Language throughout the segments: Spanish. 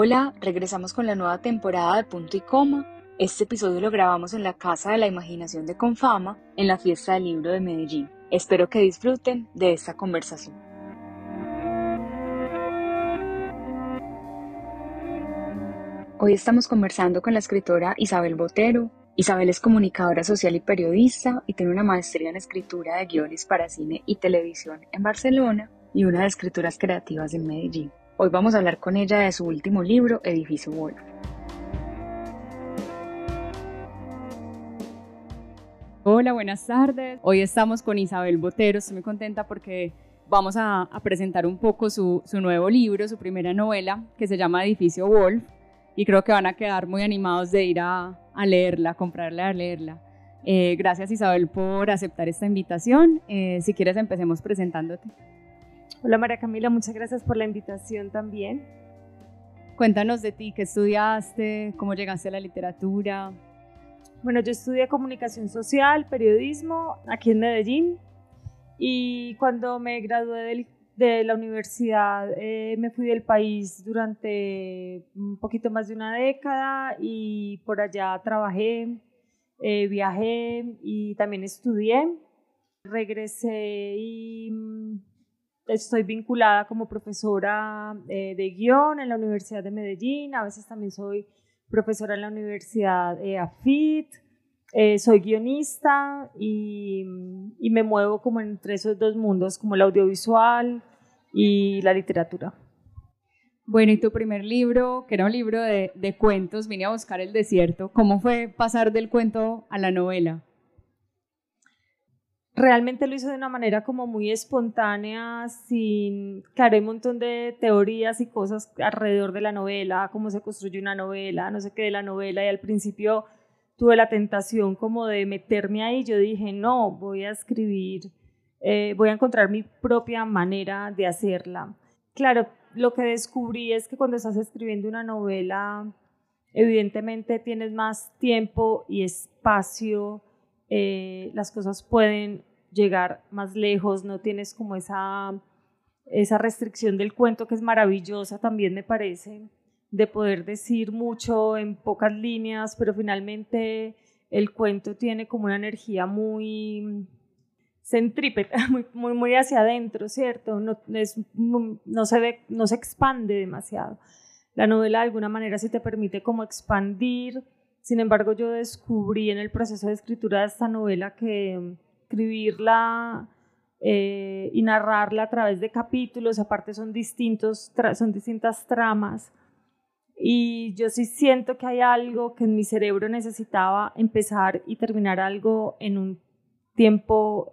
Hola, regresamos con la nueva temporada de Punto y Coma. Este episodio lo grabamos en la Casa de la Imaginación de Confama, en la Fiesta del Libro de Medellín. Espero que disfruten de esta conversación. Hoy estamos conversando con la escritora Isabel Botero. Isabel es comunicadora social y periodista y tiene una maestría en escritura de guiones para cine y televisión en Barcelona y una de escrituras creativas en Medellín. Hoy vamos a hablar con ella de su último libro, Edificio Wolf. Hola, buenas tardes. Hoy estamos con Isabel Botero. Estoy muy contenta porque vamos a, presentar un poco su, nuevo libro, su primera novela, que se llama Edificio Wolf. Y creo que van a quedar muy animados de ir a, leerla, comprarla, a leerla. Eh, gracias Isabel por aceptar esta invitación. Eh, si quieres empecemos presentándote. Hola María Camila, muchas gracias por la invitación también. Cuéntanos de ti, qué estudiaste, cómo llegaste a la literatura. Bueno, yo estudié comunicación social, periodismo aquí en Medellín y cuando me gradué de la universidad eh, me fui del país durante un poquito más de una década y por allá trabajé, eh, viajé y también estudié. Regresé y mm, estoy vinculada como profesora eh, de guion en la Universidad de Medellín, a veces también soy profesora en la Universidad eh, AFIT, eh, soy guionista y, me muevo como entre esos dos mundos, como el audiovisual y la literatura. Bueno, y tu primer libro, que era un libro de, de cuentos, vine a buscar el desierto. ¿Cómo fue pasar del cuento a la novela? Realmente lo hizo de una manera como muy espontánea, sin, claro, hay un montón de teorías y cosas alrededor de la novela, cómo se construye una novela, no sé qué de la novela, y al principio tuve la tentación como de meterme ahí, yo dije, no, voy a escribir, eh, voy a encontrar mi propia manera de hacerla. Claro, lo que descubrí es que cuando estás escribiendo una novela, evidentemente tienes más tiempo y espacio, eh, las cosas pueden llegar más lejos, no tienes como esa, esa restricción del cuento que es maravillosa también me parece, de poder decir mucho en pocas líneas, pero finalmente el cuento tiene como una energía muy centrípeta, muy, muy, hacia adentro, ¿cierto? No, es, no, se no se expande demasiado. La novela de alguna manera sí te permite como expandir, sin embargo yo descubrí en el proceso de escritura de esta novela que escribirla eh, y narrarla a través de capítulos, aparte son, distintos, son distintas tramas. Y yo sí siento que hay algo que en mi cerebro necesitaba empezar y terminar algo en un tiempo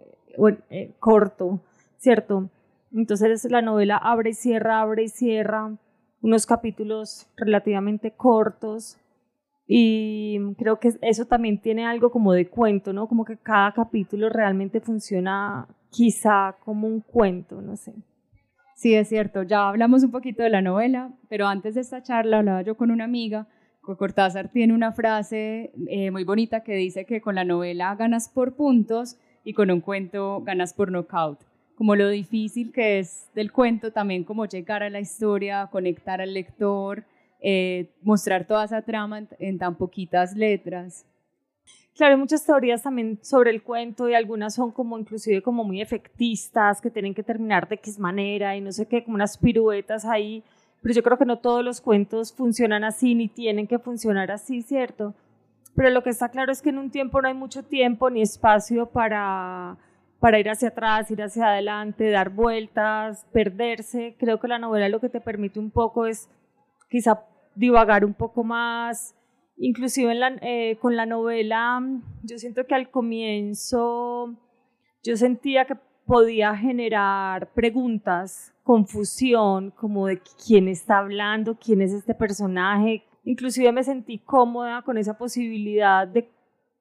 eh, corto, ¿cierto? Entonces la novela abre y cierra, abre y cierra, unos capítulos relativamente cortos, y creo que eso también tiene algo como de cuento, ¿no? Como que cada capítulo realmente funciona quizá como un cuento, no sé. Sí, es cierto. Ya hablamos un poquito de la novela, pero antes de esta charla hablaba yo con una amiga. Cortázar tiene una frase eh, muy bonita que dice que con la novela ganas por puntos y con un cuento ganas por knockout. Como lo difícil que es del cuento, también como llegar a la historia, conectar al lector, eh, mostrar toda esa trama en, tan poquitas letras. Claro, hay muchas teorías también sobre el cuento y algunas son como inclusive como muy efectistas, que tienen que terminar de X manera y no sé qué, como unas piruetas ahí, pero yo creo que no todos los cuentos funcionan así ni tienen que funcionar así, ¿cierto? Pero lo que está claro es que en un tiempo no hay mucho tiempo ni espacio para, para ir hacia atrás, ir hacia adelante, dar vueltas, perderse. Creo que la novela lo que te permite un poco es quizá divagar un poco más, inclusive eh, con la novela, yo siento que al comienzo yo sentía que podía generar preguntas, confusión, como de quién está hablando, quién es este personaje. Inclusive me sentí cómoda con esa posibilidad de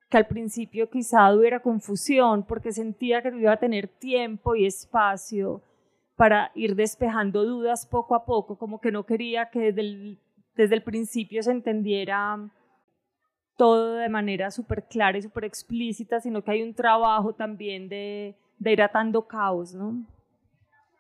que al principio quizá hubiera confusión, porque sentía que iba a tener tiempo y espacio para ir despejando dudas poco a poco, como que no quería que desde el, desde el principio se entendiera todo de manera súper clara y súper explícita, sino que hay un trabajo también de, de ir atando caos, ¿no?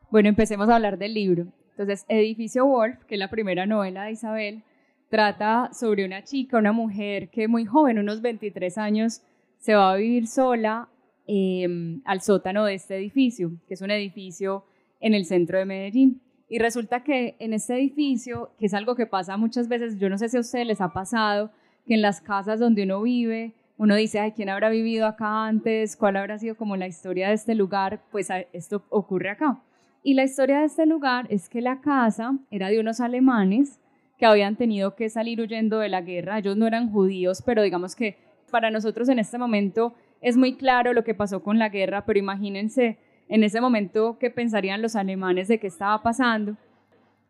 Bueno, empecemos a hablar del libro. Entonces, Edificio Wolf, que es la primera novela de Isabel, trata sobre una chica, una mujer que muy joven, unos 23 años, se va a vivir sola em, al sótano de este edificio, que es un edificio en el centro de Medellín. Y resulta que en este edificio, que es algo que pasa muchas veces, yo no sé si a ustedes les ha pasado, que en las casas donde uno vive, uno dice, ay, ¿quién habrá vivido acá antes? ¿Cuál habrá sido como la historia de este lugar? Pues esto ocurre acá. Y la historia de este lugar es que la casa era de unos alemanes que habían tenido que salir huyendo de la guerra. Ellos no eran judíos, pero digamos que para nosotros en este momento es muy claro lo que pasó con la guerra, pero imagínense en ese momento qué pensarían los alemanes de qué estaba pasando.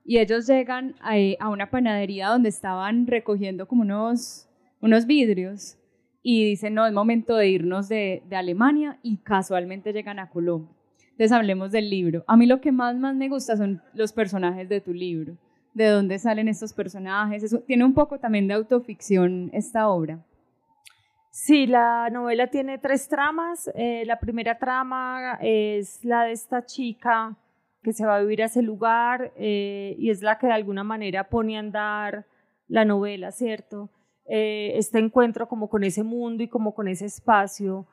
Y ellos llegan a, eh, una panadería donde estaban recogiendo como unos, unos vidrios y dicen, no, es momento de irnos de, de, Alemania y casualmente llegan a Colombia. Entonces hablemos del libro. A mí lo que más, más me gusta son los personajes de tu libro. ¿De dónde salen estos personajes? Eso, tiene un poco también de autoficción esta obra. Sí, la novela tiene tres tramas. Eh, la primera trama es la de esta chica que se va a vivir a ese lugar eh, y es la que de alguna manera pone a andar la novela, ¿cierto? Eh, este encuentro como con ese mundo y como con ese espacio.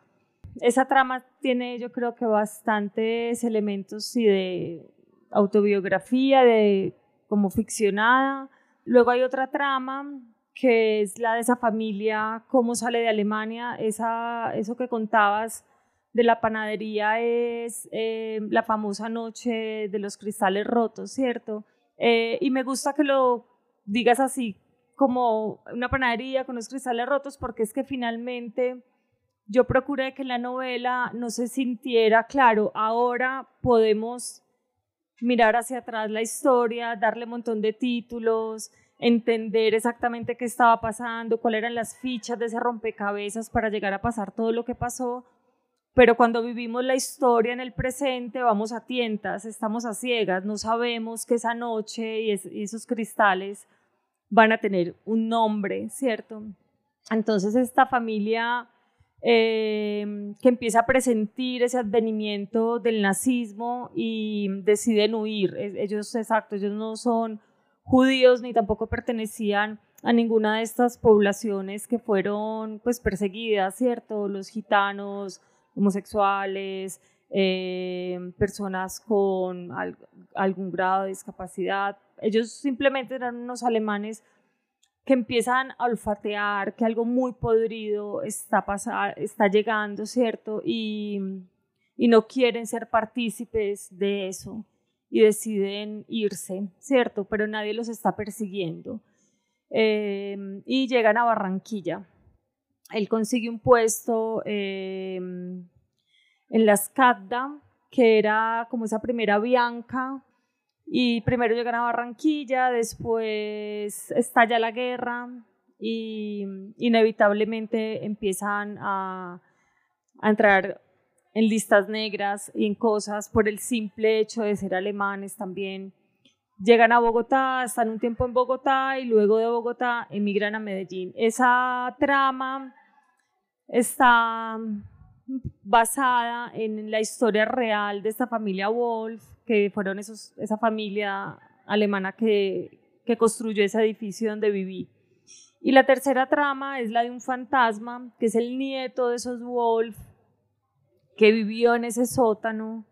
Esa trama tiene yo creo que bastantes elementos de autobiografía, de como ficcionada. Luego hay otra trama que es la de esa familia, cómo sale de Alemania, esa, eso que contabas de la panadería es eh, la famosa noche de los cristales rotos, ¿cierto? Eh, y me gusta que lo digas así, como una panadería con los cristales rotos, porque es que finalmente yo procuré que la novela no se sintiera, claro, ahora podemos mirar hacia atrás la historia, darle un montón de títulos, entender exactamente qué estaba pasando, cuáles eran las fichas de ese rompecabezas para llegar a pasar todo lo que pasó. Pero cuando vivimos la historia en el presente, vamos a tientas, estamos a ciegas, no sabemos que esa noche y esos cristales van a tener un nombre, ¿cierto? Entonces esta familia eh, que empieza a presentir ese advenimiento del nazismo y deciden huir. Ellos, exacto, ellos no son judíos ni tampoco pertenecían a ninguna de estas poblaciones que fueron pues perseguidas, ¿cierto? Los gitanos, homosexuales, eh, personas con algún grado de discapacidad, ellos simplemente eran unos alemanes que empiezan a olfatear que algo muy podrido está, está llegando, ¿cierto? Y no quieren ser partícipes de eso y deciden irse, ¿cierto? Pero nadie los está persiguiendo. Eh, y llegan a Barranquilla. Él consigue un puesto eh, en la SCADA, que era como esa primera Bianca y primero llegan a Barranquilla, después estalla la guerra y inevitablemente empiezan a entrar en listas negras y en cosas por el simple hecho de ser alemanes también. Llegan a Bogotá, están un tiempo en Bogotá y luego de Bogotá emigran a Medellín. Esa trama está basada en la historia real de esta familia Wolf, que fueron esos, esa familia alemana que, que construyó ese edificio donde viví. Y la tercera trama es la de un fantasma, que es el nieto de esos Wolf, que vivió en ese sótano.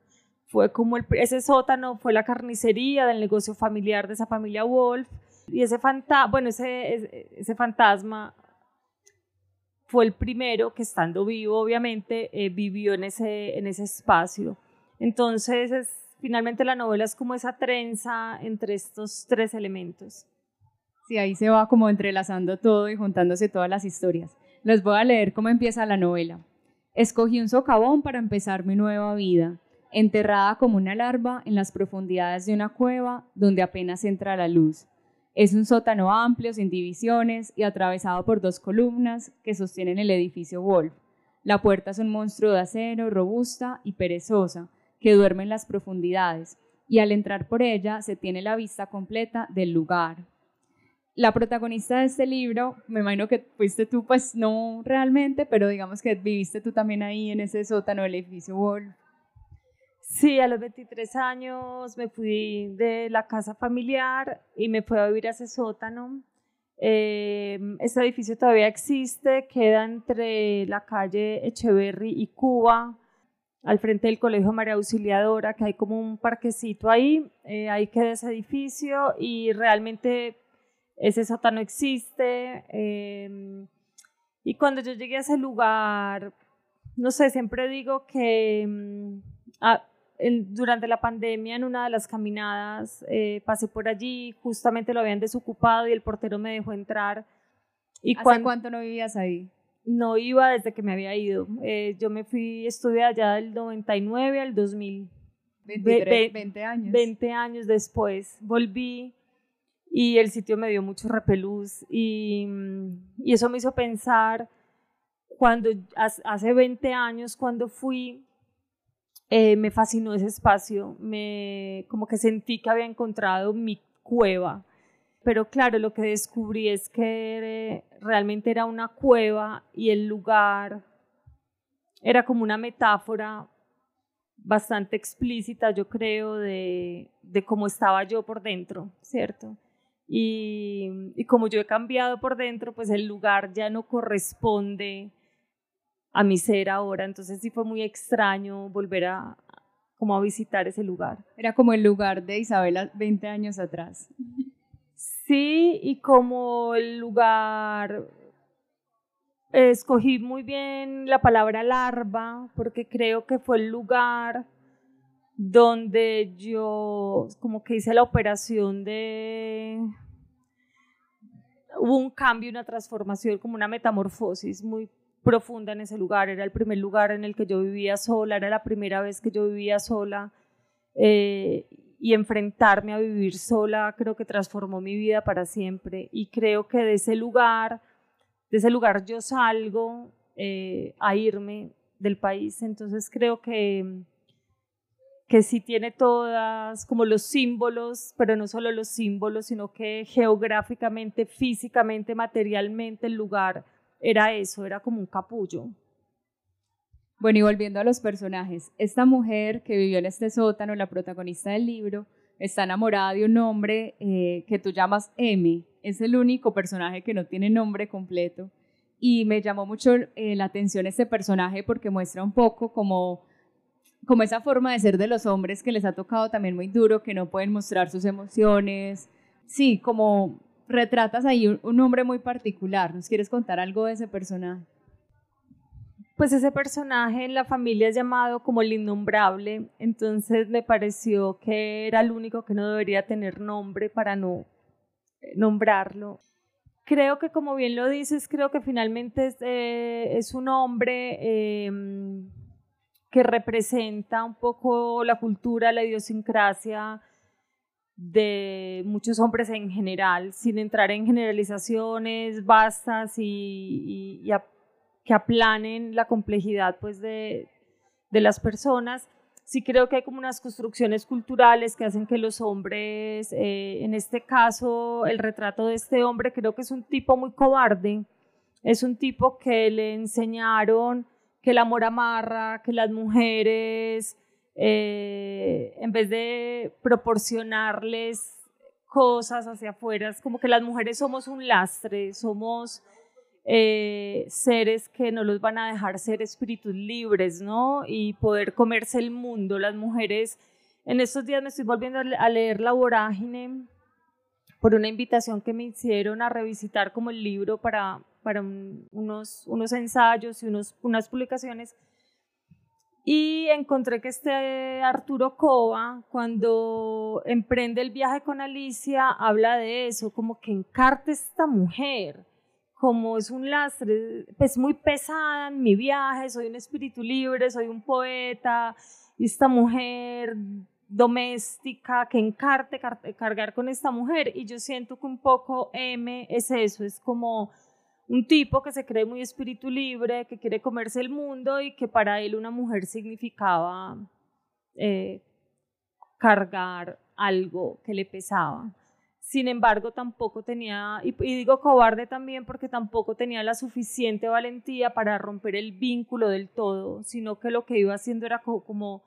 Fue como el, ese sótano fue la carnicería del negocio familiar de esa familia Wolf. Y ese, fanta bueno, ese, ese fantasma fue el primero que estando vivo, obviamente, eh, vivió en ese, en ese espacio. Entonces, es, finalmente la novela es como esa trenza entre estos tres elementos. Sí, ahí se va como entrelazando todo y juntándose todas las historias. Les voy a leer cómo empieza la novela. Escogí un socavón para empezar mi nueva vida, enterrada como una larva en las profundidades de una cueva donde apenas entra la luz. Es un sótano amplio, sin divisiones y atravesado por dos columnas que sostienen el edificio Wolf. La puerta es un monstruo de acero, robusta y perezosa, que duerme en las profundidades, y al entrar por ella se tiene la vista completa del lugar. La protagonista de este libro, me imagino que fuiste tú, pues no realmente, pero digamos que viviste tú también ahí en ese sótano del edificio Wolf. Sí, a los 23 años me fui de la casa familiar y me fui a vivir a ese sótano. Eh, este edificio todavía existe, queda entre la calle Echeverry y Cuba, al frente del Colegio María Auxiliadora, que hay como un parquecito ahí. Eh, ahí queda ese edificio y realmente ese sótano existe. Eh, y cuando yo llegué a ese lugar, no sé, siempre digo que ah, durante la pandemia en una de las caminadas eh, pasé por allí, justamente lo habían desocupado y el portero me dejó entrar. Y ¿Hace cuánto no vivías ahí? No iba desde que me había ido. Eh, yo me fui, estuve allá del 99 al 2000. 20 años. 20 años después volví y el sitio me dio mucho repelús y, y eso me hizo pensar cuando hace 20 años cuando fui eh, me fascinó ese espacio, me, como que sentí que había encontrado mi cueva. Pero claro, lo que descubrí es que realmente era una cueva y el lugar era como una metáfora bastante explícita, yo creo, de, de cómo estaba yo por dentro, ¿cierto? Y, y, como yo he cambiado por dentro, pues el lugar ya no corresponde a mi ser ahora, entonces sí fue muy extraño volver a como a visitar ese lugar. Era como el lugar de Isabela 20 años atrás. Sí, y como el lugar escogí muy bien la palabra larva porque creo que fue el lugar donde yo como que hice la operación de hubo un cambio, una transformación, como una metamorfosis muy profunda en ese lugar. Era el primer lugar en el que yo vivía sola, era la primera vez que yo vivía sola. Eh, y enfrentarme a vivir sola creo que transformó mi vida para siempre. Y creo que de ese lugar, de ese lugar yo salgo eh, a irme del país. Entonces creo que que sí tiene todas como los símbolos, pero no solo los símbolos, sino que geográficamente, físicamente, materialmente el lugar era eso, era como un capullo. Bueno, y volviendo a los personajes, esta mujer que vivió en este sótano, la protagonista del libro, está enamorada de un hombre eh, que tú llamas M. Es el único personaje que no tiene nombre completo. Y me llamó mucho eh, la atención este personaje porque muestra un poco como, como esa forma de ser de los hombres que les ha tocado también muy duro, que no pueden mostrar sus emociones. Sí, como retratas ahí un, hombre muy particular. ¿Nos quieres contar algo de ese personaje? Pues ese personaje en la familia es llamado como el innombrable, entonces me pareció que era el único que no debería tener nombre para no eh, nombrarlo. Creo que como bien lo dices, creo que finalmente es, eh, un hombre em, que representa un poco la cultura, la idiosincrasia de muchos hombres en general, sin entrar en generalizaciones vastas y, que aplanen la complejidad pues, de, las personas. Sí creo que hay como unas construcciones culturales que hacen que los hombres, eh, en este caso el retrato de este hombre creo que es un tipo muy cobarde, es un tipo que le enseñaron que el amor amarra, que las mujeres eh, en vez de proporcionarles cosas hacia afuera, es como que las mujeres somos un lastre, somos eh, seres que no los van a dejar ser espíritus libres, ¿no? Y poder comerse el mundo. Las mujeres, en estos días me estoy volviendo a leer La Vorágine por una invitación que me hicieron a revisitar como el libro para, para unos, unos ensayos y unos, unas publicaciones. Y encontré que este Arturo Cova, cuando emprende el viaje con Alicia, habla de eso, como que encarte esta mujer, como es un lastre, pues muy pesada en mi viaje, soy un espíritu libre, soy un poeta, y esta mujer doméstica, que encarte cargar con esta mujer, y yo siento que un poco M es eso, es como un tipo que se cree muy espíritu libre, que quiere comerse el mundo y que para él una mujer significaba eh, cargar algo que le pesaba. Sin embargo, tampoco tenía, y, digo cobarde también porque tampoco tenía la suficiente valentía para romper el vínculo del todo, sino que lo que iba haciendo era como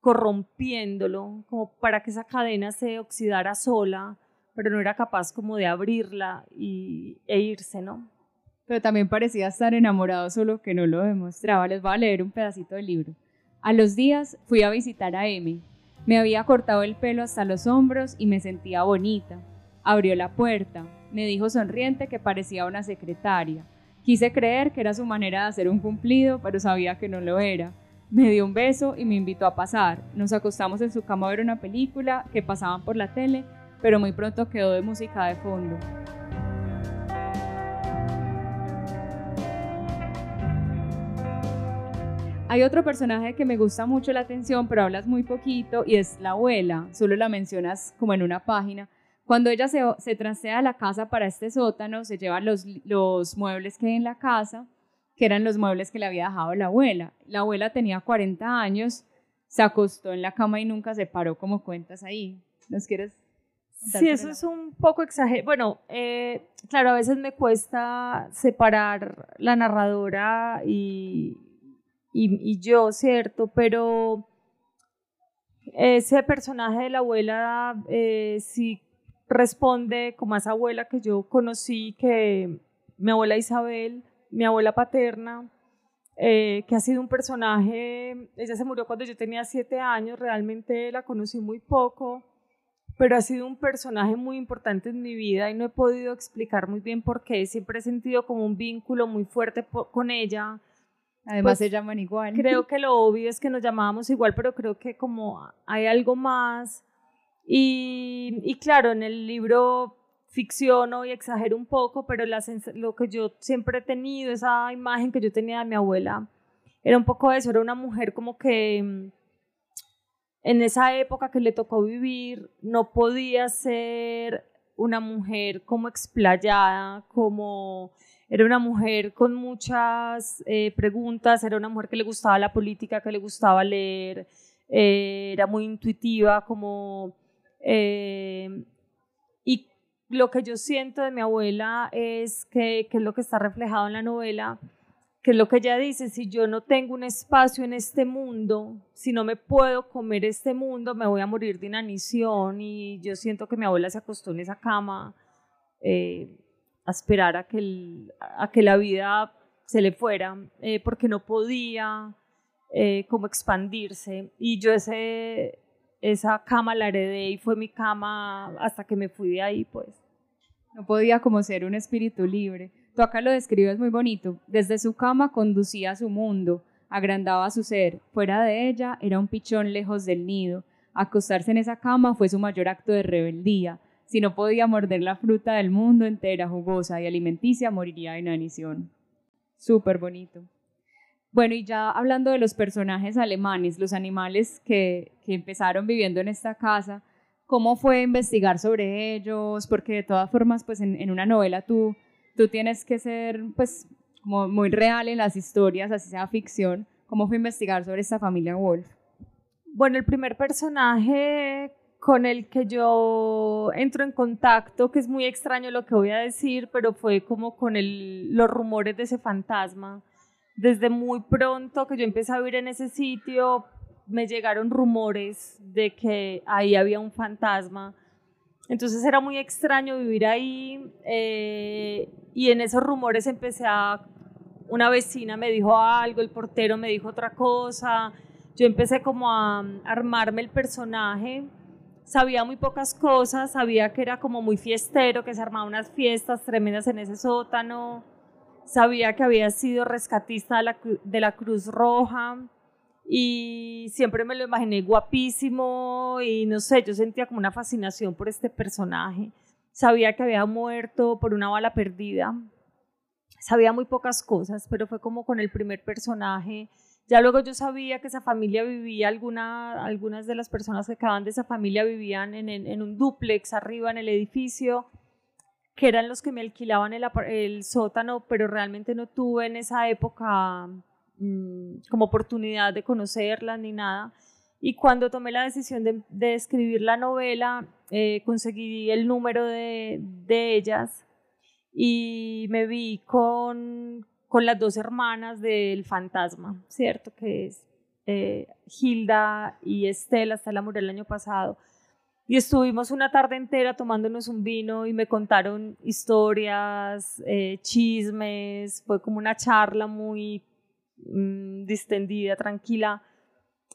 corrompiéndolo, como para que esa cadena se oxidara sola, pero no era capaz como de abrirla y, e irse, ¿no? Pero también parecía estar enamorado, solo que no lo demostraba. Les voy a leer un pedacito del libro. A los días fui a visitar a Emi. Me había cortado el pelo hasta los hombros y me sentía bonita. Abrió la puerta. Me dijo sonriente que parecía una secretaria. Quise creer que era su manera de hacer un cumplido, pero sabía que no lo era. Me dio un beso y me invitó a pasar. Nos acostamos en su cama a ver una película que pasaban por la tele, pero muy pronto quedó de música de fondo. Hay otro personaje que me gusta mucho la atención, pero hablas muy poquito, y es la abuela. Solo la mencionas como en una página. Cuando ella se, se trastea a la casa para este sótano, se lleva los, los muebles que hay en la casa, que eran los muebles que le había dejado la abuela. La abuela tenía 40 años, se acostó en la cama y nunca se paró como cuentas ahí. ¿Nos quieres? Sí, eso es un poco exagerado. Bueno, eh, claro, a veces me cuesta separar la narradora y, y, yo, ¿cierto? Pero ese personaje de la abuela eh, sí responde como a esa abuela que yo conocí, que mi abuela Isabel, mi abuela paterna, eh, que ha sido un personaje, ella se murió cuando yo tenía siete años, realmente la conocí muy poco, pero ha sido un personaje muy importante en mi vida y no he podido explicar muy bien por qué, siempre he sentido como un vínculo muy fuerte con ella Además pues, se llaman igual. Creo que lo obvio es que nos llamábamos igual, pero creo que como hay algo más. Y, y claro, en el libro ficciono y exagero un poco, pero la, lo que yo siempre he tenido, esa imagen que yo tenía de mi abuela, era un poco eso, era una mujer como que mm, en esa época que le tocó vivir, no podía ser una mujer como explayada, como era una mujer con muchas eh, preguntas, era una mujer que le gustaba la política, que le gustaba leer, eh, era muy intuitiva, como... Eh, y lo que yo siento de mi abuela es que, que es lo que está reflejado en la novela, que es lo que ella dice, si yo no tengo un espacio en este mundo, si no me puedo comer este mundo, me voy a morir de inanición y yo siento que mi abuela se acostó en esa cama a esperar a que, a que la vida se le fuera, eh, porque no podía eh, como expandirse. Y yo ese, esa cama la heredé y fue mi cama hasta que me fui de ahí, pues. No podía como ser un espíritu libre. Tú acá lo describes muy bonito. Desde su cama conducía a su mundo, agrandaba su ser. Fuera de ella era un pichón lejos del nido. Acostarse en esa cama fue su mayor acto de rebeldía si no podía morder la fruta del mundo entera, jugosa y alimenticia, moriría de inanición. Súper bonito. Bueno, y ya hablando de los personajes alemanes, los animales que, que empezaron viviendo en esta casa, ¿cómo fue investigar sobre ellos? Porque de todas formas, pues en, en una novela tú, tú tienes que ser pues como muy real en las historias, así sea ficción. ¿Cómo fue investigar sobre esta familia Wolf? Bueno, el primer personaje con el que yo entro en contacto, que es muy extraño lo que voy a decir, pero fue como con el, los rumores de ese fantasma. Desde muy pronto que yo empecé a vivir en ese sitio, me llegaron rumores de que ahí había un fantasma. Entonces era muy extraño vivir ahí eh, y en esos rumores empecé a... Una vecina me dijo algo, el portero me dijo otra cosa. Yo empecé como a armarme el personaje sabía muy pocas cosas, sabía que era como muy fiestero, que se armaba unas fiestas tremendas en ese sótano, sabía que había sido rescatista de la, Cruz Roja y siempre me lo imaginé guapísimo y no sé, yo sentía como una fascinación por este personaje. Sabía que había muerto por una bala perdida. Sabía muy pocas cosas, pero fue como con el primer personaje ya luego yo sabía que esa familia vivía, alguna, algunas de las personas que acaban de esa familia vivían en, un dúplex arriba en el edificio, que eran los que me alquilaban el, sótano, pero realmente no tuve en esa época mm, como oportunidad de conocerlas ni nada. Y cuando tomé la decisión de, escribir la novela, eh, conseguí el número de ellas y me vi con, con las dos hermanas del fantasma, ¿cierto? Que es eh, Hilda y Estela, Estela murió el año pasado. Y estuvimos una tarde entera tomándonos un vino y me contaron historias, eh, chismes, fue como una charla muy mm, distendida, tranquila.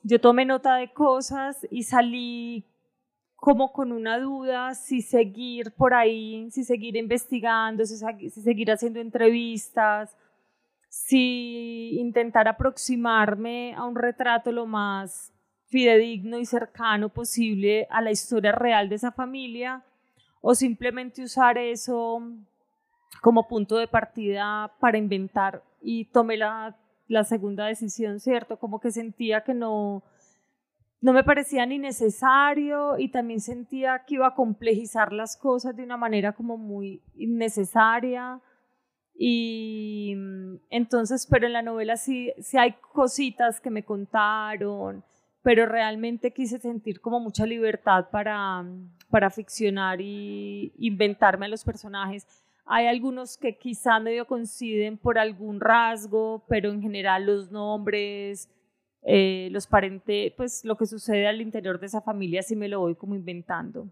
Yo tomé nota de cosas y salí como con una duda si seguir por ahí, si seguir investigando, si, si seguir haciendo entrevistas, si intentar aproximarme a un retrato lo más fidedigno y cercano posible a la historia real de esa familia o simplemente usar eso como punto de partida para inventar y tomé la, la segunda decisión, ¿cierto? Como que sentía que no, no me parecía ni necesario y también sentía que iba a complejizar las cosas de una manera como muy innecesaria. Y mm, entonces, pero en la novela sí, sí hay cositas que me contaron, pero realmente quise sentir como mucha libertad para, mm, para ficcionar y inventarme a los personajes. Hay algunos que quizá medio coinciden por algún rasgo, pero en general los nombres, eh, los parentes, pues lo que sucede al interior de esa familia sí me lo voy como inventando.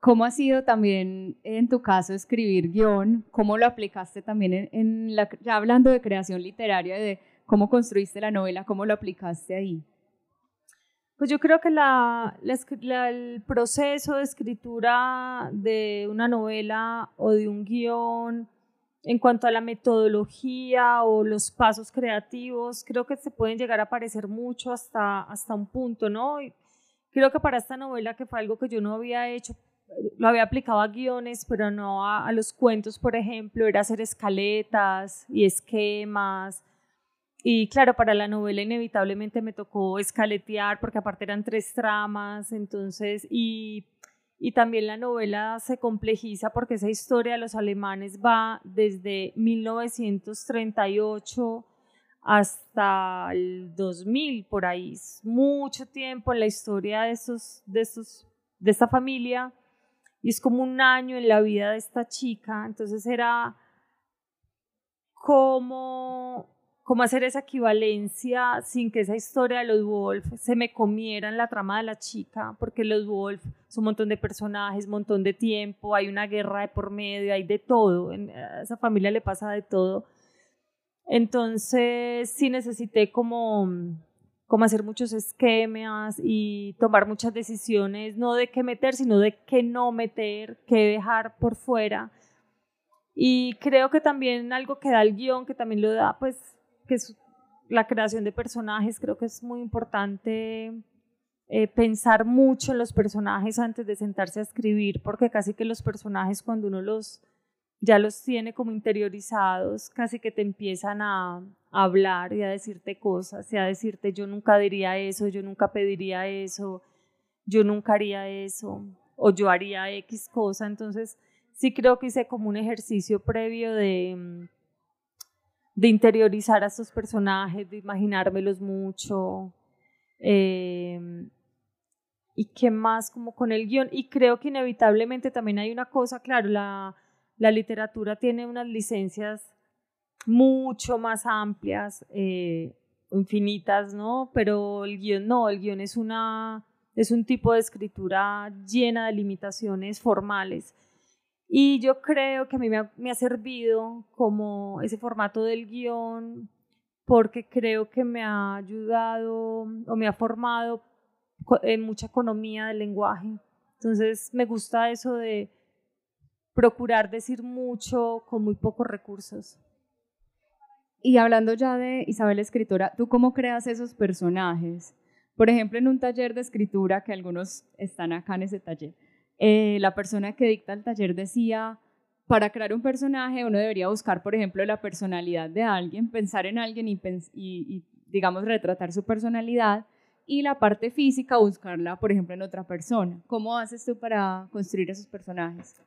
¿Cómo ha sido también en tu caso escribir guion? ¿Cómo lo aplicaste también en, la, ya hablando de creación literaria, de cómo construiste la novela, cómo lo aplicaste ahí? Pues yo creo que la, el proceso de escritura de una novela o de un guion en cuanto a la metodología o los pasos creativos, creo que se pueden llegar a parecer mucho hasta, hasta un punto, ¿no? Y creo que para esta novela, que fue algo que yo no había hecho, lo había aplicado a guiones, pero no a, a los cuentos, por ejemplo, era hacer escaletas y esquemas, y claro, para la novela inevitablemente me tocó escaletear porque aparte eran tres tramas, entonces, y, y también la novela se complejiza porque esa historia de los alemanes va desde 1938 hasta el 2000, por ahí, mucho tiempo en la historia de, estos, de, estos, de esta familia, es como un año en la vida de esta chica, entonces era como cómo hacer esa equivalencia sin que esa historia de los Wolf se me comiera en la trama de la chica, porque los Wolf son un montón de personajes, un montón de tiempo, hay una guerra de por medio, hay de todo, en, esa familia le pasa de todo. Entonces sí necesité como, como hacer muchos esquemas y tomar muchas decisiones, no de qué meter, sino de qué no meter, qué dejar por fuera. Y creo que también algo que da el guion, que también lo da, pues que es la creación de personajes, creo que es muy importante eh, pensar mucho en los personajes antes de sentarse a escribir, porque casi que los personajes cuando uno los ya los tiene como interiorizados, casi que te empiezan a, a hablar y a decirte cosas, y a decirte yo nunca diría eso, yo nunca pediría eso, yo nunca haría eso, o yo haría X cosa. Entonces, sí creo que hice como un ejercicio previo de mm, de interiorizar a estos personajes, de imaginármelos mucho. Em, y qué más como con el guion. Y creo que inevitablemente también hay una cosa, claro, la, la literatura tiene unas licencias mucho más amplias, eh, infinitas, ¿no? Pero el guion no, el guion es, una, es un tipo de escritura llena de limitaciones formales y yo creo que a mí me ha, servido como ese formato del guion porque creo que me ha ayudado o me ha formado en mucha economía del lenguaje. Entonces me gusta eso de procurar decir mucho con muy pocos recursos. Y hablando ya de Isabel Escritora, ¿tú cómo creas esos personajes? Por ejemplo, en un taller de escritura, que algunos están acá en ese taller, eh, la persona que dicta el taller decía, para crear un personaje uno debería buscar, por ejemplo, la personalidad de alguien, pensar en alguien y, digamos, retratar su personalidad y la parte física buscarla, por ejemplo, en otra persona. ¿Cómo haces tú para construir esos personajes?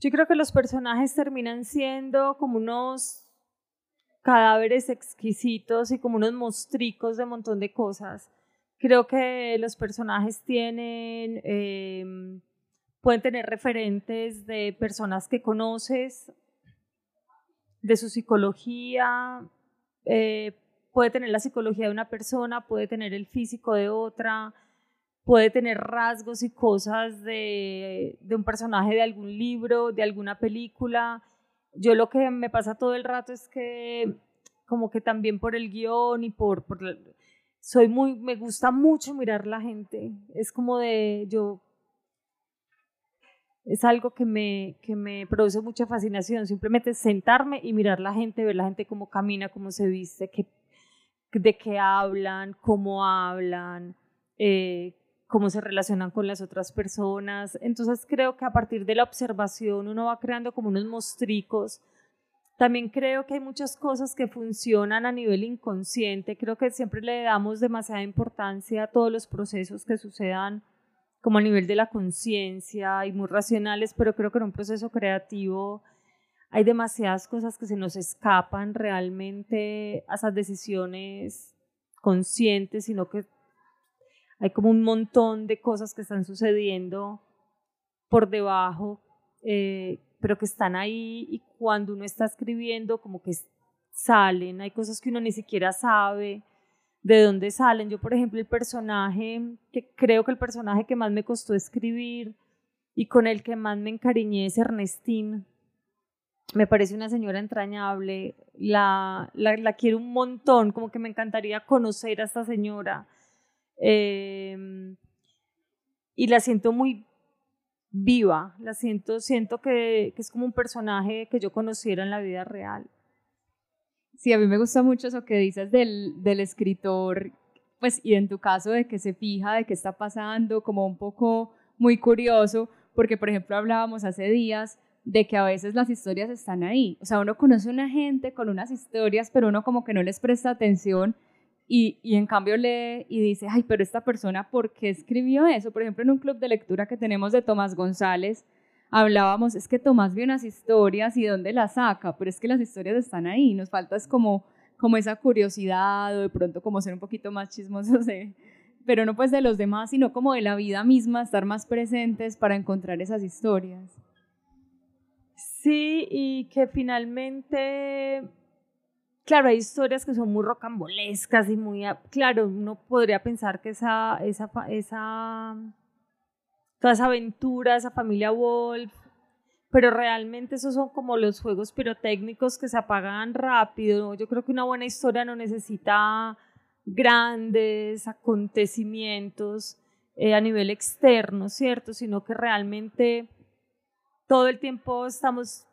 Yo creo que los personajes terminan siendo como unos cadáveres exquisitos y como unos mostricos de montón de cosas. Creo que los personajes tienen em, pueden tener referentes de personas que conoces, de su psicología, eh, puede tener la psicología de una persona, puede tener el físico de otra, puede tener rasgos y cosas de, de un personaje de algún libro, de alguna película. Yo lo que me pasa todo el rato es que como que también por el guion y por, soy muy, me gusta mucho mirar la gente. Es como de, yo, es algo que me, que me produce mucha fascinación. Simplemente sentarme y mirar la gente, ver la gente cómo camina, cómo se viste, de qué hablan, cómo hablan, eh, cómo se relacionan con las otras personas. Entonces creo que a partir de la observación uno va creando como unos mostricos también creo que hay muchas cosas que funcionan a nivel inconsciente. Creo que siempre le damos demasiada importancia a todos los procesos que sucedan como a nivel de la conciencia y muy racionales, pero creo que en un proceso creativo hay demasiadas cosas que se nos escapan realmente a esas decisiones conscientes, sino que hay como un montón de cosas que están sucediendo por debajo eh, pero que están ahí y cuando uno está escribiendo como que salen, hay cosas que uno ni siquiera sabe de dónde salen. Yo, por ejemplo, el personaje, que creo que el personaje que más me costó escribir y con el que más me encariñé es Ernestine. Me parece una señora entrañable, la, la, quiero un montón, como que me encantaría conocer a esta señora. Eh, y la siento muy viva, la siento, siento que, es como un personaje que yo conociera en la vida real. Sí, a mí me gusta mucho eso que dices del, del escritor, pues, y en tu caso de que se fija de qué está pasando, como un poco muy curioso, porque, por ejemplo, hablábamos hace días de que a veces las historias están ahí. O sea, uno conoce a una gente con unas historias, pero uno como que no les presta atención y, y, en cambio lee y dice, ay, pero esta persona, ¿por qué escribió eso? Por ejemplo, en un club de lectura que tenemos de Tomás González, hablábamos, es que Tomás vio unas historias y dónde las saca, pero es que las historias están ahí, nos falta es como, como esa curiosidad o de pronto como ser un poquito más chismosos, pero no pues de los demás, sino como de la vida misma, estar más presentes para encontrar esas historias. Sí, y que finalmente Claro, hay historias que son muy rocambolescas y muy, claro, uno podría pensar que esa, esa, esa, toda esa aventura, esa familia Wolf, pero realmente esos son como los juegos pirotécnicos que se apagan rápido. Yo creo que una buena historia no necesita grandes acontecimientos eh, a nivel externo, ¿cierto? Sino que realmente todo el tiempo estamos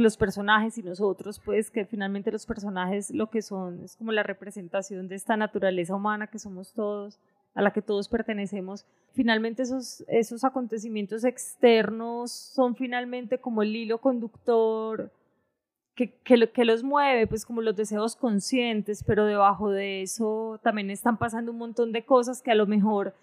los personajes y nosotros, pues que finalmente los personajes lo que son es como la representación de esta naturaleza humana que somos todos, a la que todos pertenecemos. Finalmente esos, esos acontecimientos externos son finalmente como el hilo conductor que, que, que los mueve, pues como los deseos conscientes, pero debajo de eso también están pasando un montón de cosas que a lo mejor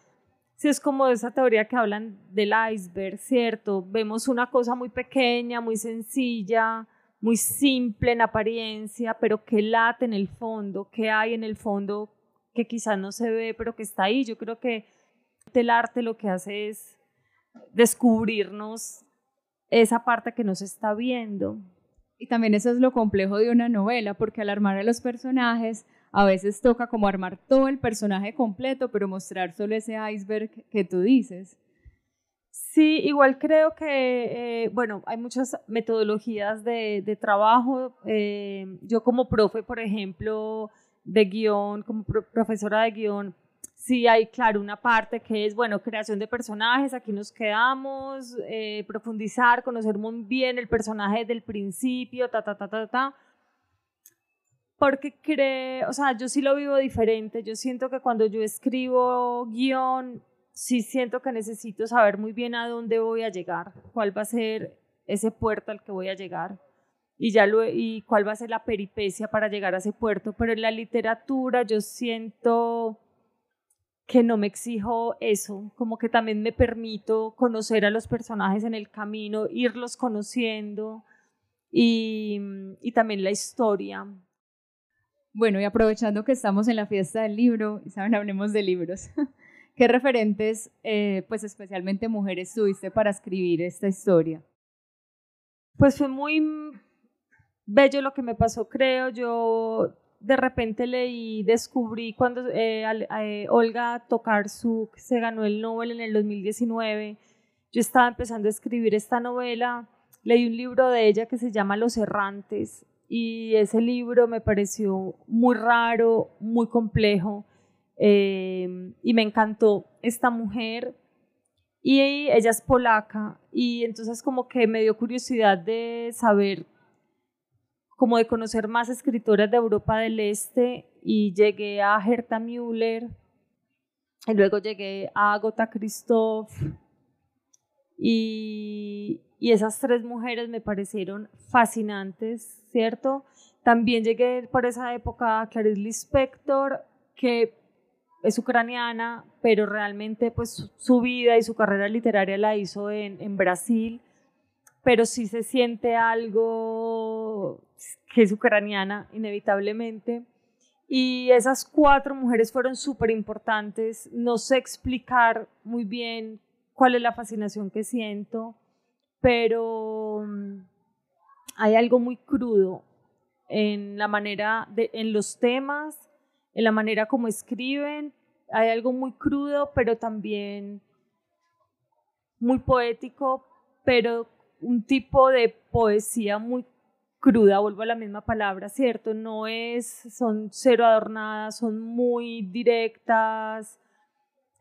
si es como esa teoría que hablan del iceberg, ¿cierto? Vemos una cosa muy pequeña, muy sencilla, muy simple en apariencia, pero que late en el fondo, que hay en el fondo que quizás no se ve, pero que está ahí. Yo creo que el arte lo que hace es descubrirnos esa parte que nos está viendo. Y también eso es lo complejo de una novela, porque al armar a los personajes a veces toca como armar todo el personaje completo, pero mostrar solo ese iceberg que tú dices. Sí, igual creo que, eh, bueno, hay muchas metodologías de, trabajo. Eh, yo como profe, por ejemplo, de guion, como profesora de guion, sí hay, claro, una parte que es, bueno, creación de personajes, aquí nos quedamos, eh, profundizar, conocer muy bien el personaje desde el principio, ta, ta, ta, ta, ta porque creo, o sea, yo sí lo vivo diferente. Yo siento que cuando yo escribo guion, sí siento que necesito saber muy bien a dónde voy a llegar, cuál va a ser ese puerto al que voy a llegar y ya lo, y cuál va a ser la peripecia para llegar a ese puerto. Pero en la literatura yo siento que no me exijo eso, como que también me permito conocer a los personajes en el camino, irlos conociendo y, y también la historia. Bueno, y aprovechando que estamos en la fiesta del libro, saben, hablemos de libros. ¿Qué referentes, eh, pues especialmente mujeres, tuviste para escribir esta historia? Pues fue muy bello lo que me pasó, creo. Yo de repente leí, descubrí cuando eh, eh, Olga Tokarczuk se ganó el Nobel en el 2019, yo estaba empezando a escribir esta novela, leí un libro de ella que se llama Los Errantes y ese libro me pareció muy raro, muy complejo eh, y me encantó esta mujer y ella es polaca y entonces como que me dio curiosidad de saber como de conocer más escritoras de Europa del Este y llegué a Herta Müller y luego llegué a Agota Christoph y, y esas tres mujeres me parecieron fascinantes, ¿cierto? También llegué por esa época a Clarice Lispector, que es ucraniana, pero realmente pues su vida y su carrera literaria la hizo en, en Brasil, pero sí se siente algo que es ucraniana, inevitablemente. Y esas cuatro mujeres fueron súper importantes. No sé explicar muy bien cuál es la fascinación que siento, pero mm, hay algo muy crudo en la manera, de, en los temas, en la manera como escriben. Hay algo muy crudo, pero también muy poético, pero un tipo de poesía muy cruda, vuelvo a la misma palabra, ¿cierto? No es, son cero adornadas, son muy directas,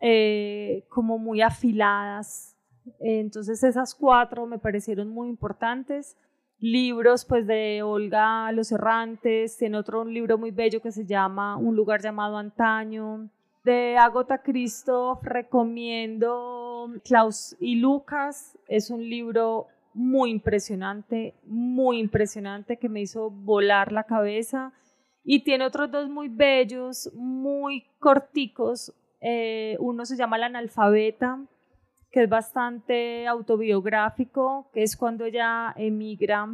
eh, como muy afiladas. Entonces esas cuatro me parecieron muy importantes. Libros pues de Olga Los Errantes, tiene otro libro muy bello que se llama Un lugar llamado Antaño. De Agota Christoph recomiendo Klaus y Lucas, es un libro muy impresionante, muy impresionante, que me hizo volar la cabeza. Y tiene otros dos muy bellos, muy corticos. Eh, uno se llama La analfabeta, que es bastante autobiográfico, que es cuando ella emigra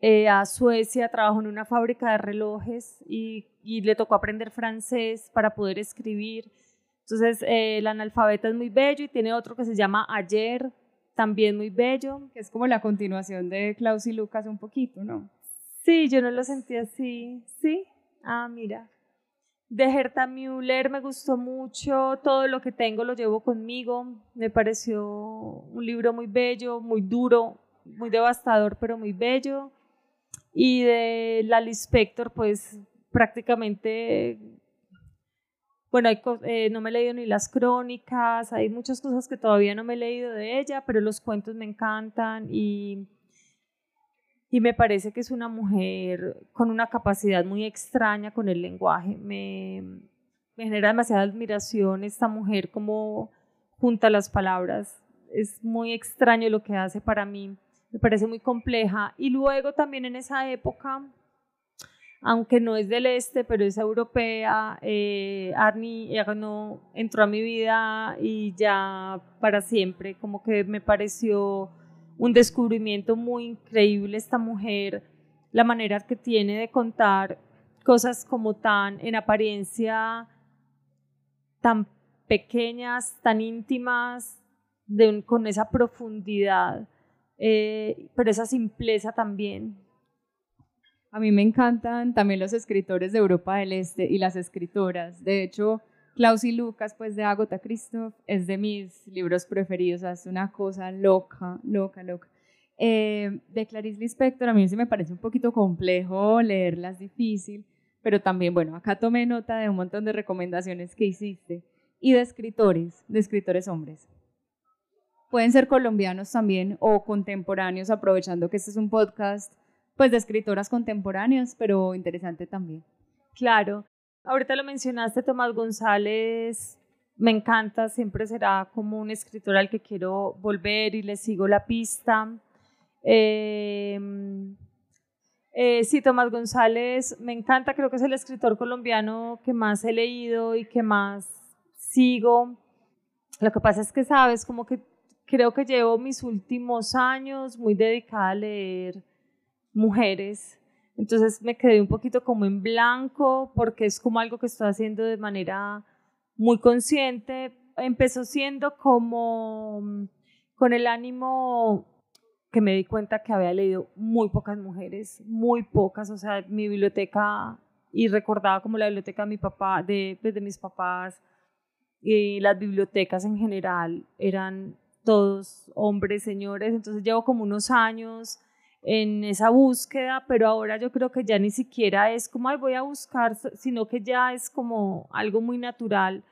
eh, a Suecia, trabajó en una fábrica de relojes y, le tocó aprender francés para poder escribir. Entonces, eh, el analfabeta es muy bello y tiene otro que se llama Ayer, también muy bello. Que es como la continuación de Klaus y Lucas un poquito, ¿no? Sí, yo no lo sentí así. Sí. Ah, mira. De Herta Müller me gustó mucho, todo lo que tengo lo llevo conmigo, me pareció un libro muy bello, muy duro, muy devastador, pero muy bello. Y de Lali Spector, pues prácticamente bueno, eh, no me he leído ni las crónicas, hay muchas cosas que todavía no me he leído de ella, pero los cuentos me encantan y, y me parece que es una mujer con una capacidad muy extraña con el lenguaje. Me, genera demasiada admiración esta mujer como junta las palabras. Es muy extraño lo que hace para mí, me parece muy compleja. Y luego también en esa época aunque no es del este, pero es europea. Eh, Arnie Erno entró a mi vida y ya para siempre, como que me pareció un descubrimiento muy increíble esta mujer, la manera que tiene de contar cosas como tan en apariencia tan pequeñas, tan íntimas, con esa profundidad, eh, pero esa simpleza también. A mí me encantan también los escritores de Europa del Este y las escritoras. De hecho, Klaus y Lucas, pues de Agota Christoph, es de mis libros preferidos. Es una cosa loca, loca, loca. Eh, de Clarice Lispector, a mí sí me parece un poquito complejo leerlas, difícil, pero también, bueno, acá tomé nota de un montón de recomendaciones que hiciste. Y de escritores, de escritores hombres. Pueden ser colombianos también o contemporáneos, aprovechando que este es un podcast pues de escritoras contemporáneas, pero interesante también. Claro, ahorita lo mencionaste, Tomás González, me encanta, siempre será como un escritor al que quiero volver y le sigo la pista. Em, eh, sí, Tomás González, me encanta, creo que es el escritor colombiano que más he leído y que más sigo. Lo que pasa es que, sabes, como que creo que llevo mis últimos años muy dedicada a leer mujeres. Entonces me quedé un poquito como en blanco porque es como algo que estoy haciendo de manera muy consciente. Empezó siendo como mm, con el ánimo que me di cuenta que había leído muy pocas mujeres, muy pocas, o sea, mi biblioteca, y recordaba como la biblioteca de mi papá, de, pues, de mis papás, y las bibliotecas en general eran todos hombres, señores, entonces llevo como unos años en esa búsqueda, pero ahora yo creo que ya ni siquiera es como, ay, voy a buscar, sino que ya es como algo muy natural.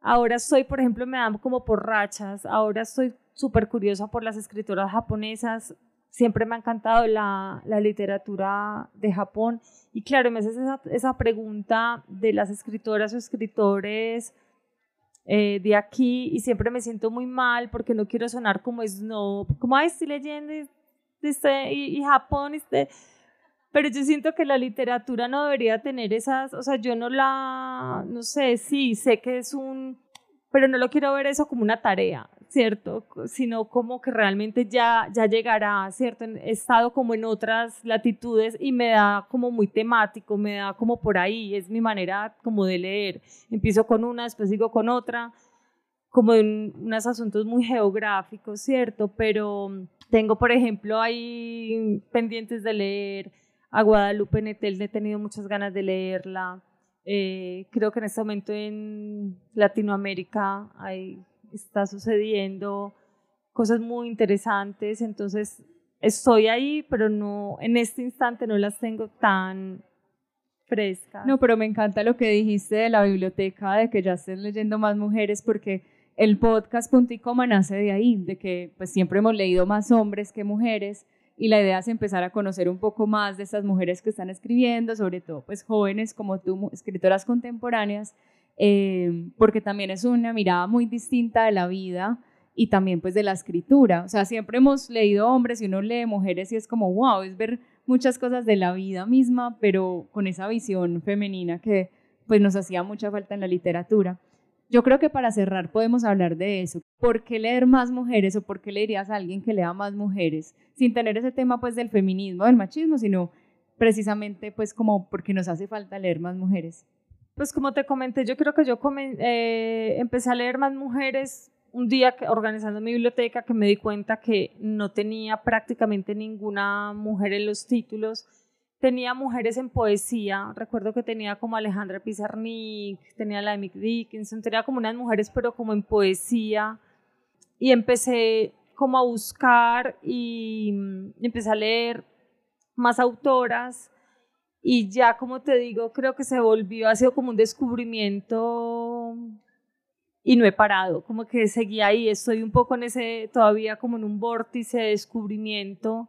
Ahora estoy, por ejemplo, me dan como por rachas, ahora estoy súper curiosa por las escritoras japonesas, siempre me ha encantado la, la literatura de Japón y claro, me haces esa, esa pregunta de las escritoras o escritores eh, de aquí y siempre me siento muy mal porque no quiero sonar como snob, como, ay, estoy leyendo y, y, Japón, este, pero yo siento que la literatura no debería tener esas, o sea, yo no la, no sé, sí, sé que es un, pero no lo quiero ver eso como una tarea, ¿cierto? Sino como que realmente ya, ya llegará, ¿cierto? He estado como en otras latitudes y me da como muy temático, me da como por ahí, es mi manera como de leer. Empiezo con una, después sigo con otra, como en unos asuntos muy geográficos, ¿cierto? Pero tengo, por ejemplo, ahí pendientes de leer a Guadalupe Netel, he tenido muchas ganas de leerla. Eh, creo que en este momento en Latinoamérica hay, está sucediendo cosas muy interesantes, entonces estoy ahí, pero no en este instante no las tengo tan frescas. No, pero me encanta lo que dijiste de la biblioteca, de que ya estés leyendo más mujeres, porque el podcast Punto y Coma nace de ahí, de que pues siempre hemos leído más hombres que mujeres y la idea es empezar a conocer un poco más de estas mujeres que están escribiendo, sobre todo pues jóvenes como tú, escritoras contemporáneas, eh, porque también es una mirada muy distinta de la vida y también pues de la escritura. O sea, siempre hemos leído hombres y uno lee mujeres y es como, wow, es ver muchas cosas de la vida misma, pero con esa visión femenina que pues nos hacía mucha falta en la literatura. Yo creo que para cerrar podemos hablar de eso. ¿Por qué leer más mujeres o por qué leerías a alguien que lea más mujeres sin tener ese tema pues del feminismo, del machismo, sino precisamente pues como porque nos hace falta leer más mujeres? Pues como te comenté, yo creo que yo eh, empecé a leer más mujeres un día organizando mi biblioteca que me di cuenta que no tenía prácticamente ninguna mujer en los títulos tenía mujeres en poesía, recuerdo que tenía como Alejandra Pizarnik, tenía la de Mick Dickinson, tenía como unas mujeres pero como en poesía. Y empecé como a buscar y mm, empecé a leer más autoras. Y ya como te digo, creo que se volvió, ha sido como un descubrimiento y no he parado, como que seguí ahí, estoy un poco en ese, todavía como en un vórtice de descubrimiento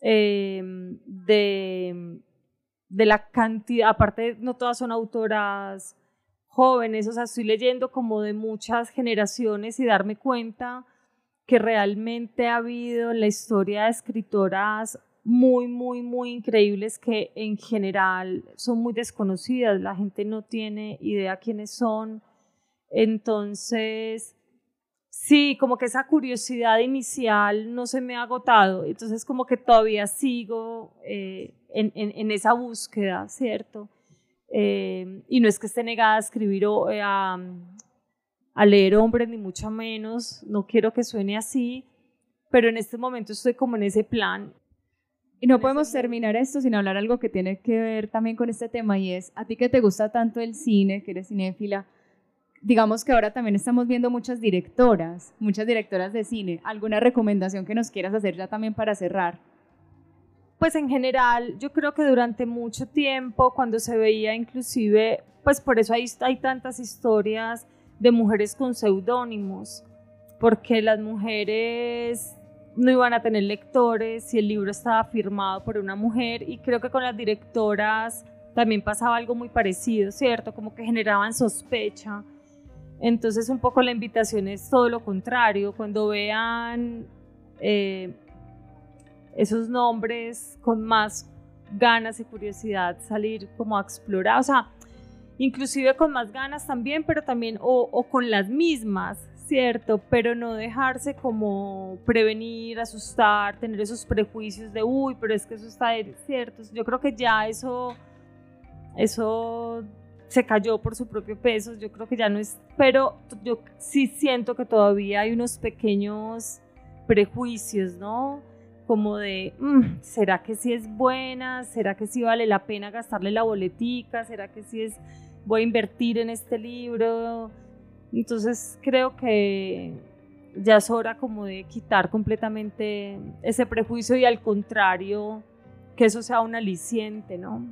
Em, de, de la cantidad, aparte no todas son autoras jóvenes, o sea, estoy leyendo como de muchas generaciones y darme cuenta que realmente ha habido en la historia de escritoras muy, muy, muy increíbles que en general son muy desconocidas, la gente no tiene idea quiénes son. Entonces, Sí, como que esa curiosidad inicial no se me ha agotado, entonces como que todavía sigo eh, en, en, esa búsqueda, ¿cierto? Eh, y no es que esté negada a escribir o eh, a, a leer hombres, ni mucho menos, no quiero que suene así, pero en este momento estoy como en ese plan. Y no podemos terminar esto sin hablar algo que tiene que ver también con este tema y es, a ti que te gusta tanto el cine, que eres cinéfila, digamos que ahora también estamos viendo muchas directoras, muchas directoras de cine. ¿Alguna recomendación que nos quieras hacer ya también para cerrar? Pues en general, yo creo que durante mucho tiempo, cuando se veía inclusive, pues por eso hay, hay tantas historias de mujeres con seudónimos, porque las mujeres no iban a tener lectores si el libro estaba firmado por una mujer y creo que con las directoras también pasaba algo muy parecido, ¿cierto? Como que generaban sospecha entonces un poco la invitación es todo lo contrario, cuando vean eh, esos nombres con más ganas y curiosidad salir como a explorar, o sea, inclusive con más ganas también, pero también o, con las mismas, ¿cierto? Pero no dejarse como prevenir, asustar, tener esos prejuicios de, uy, pero es que eso está cierto. Yo creo que ya eso, eso se cayó por su propio peso, yo creo que ya no es, pero yo sí siento que todavía hay unos pequeños prejuicios, ¿no? como de, mm, ¿será que sí es buena? ¿Será que sí vale la pena gastarle la boletica? ¿Será que sí es, voy a invertir en este libro? Entonces creo que ya es hora como de quitar completamente ese prejuicio y al contrario, que eso sea un aliciente, ¿no?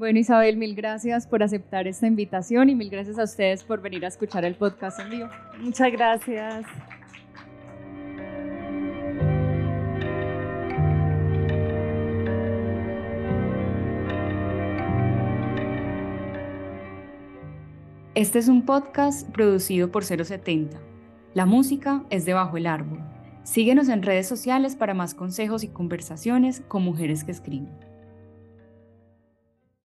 Bueno, Isabel, mil gracias por aceptar esta invitación y mil gracias a ustedes por venir a escuchar el podcast en vivo. Muchas gracias. Este es un podcast producido por 070. La música es de Bajo el Árbol. Síguenos en redes sociales para más consejos y conversaciones con mujeres que escriben.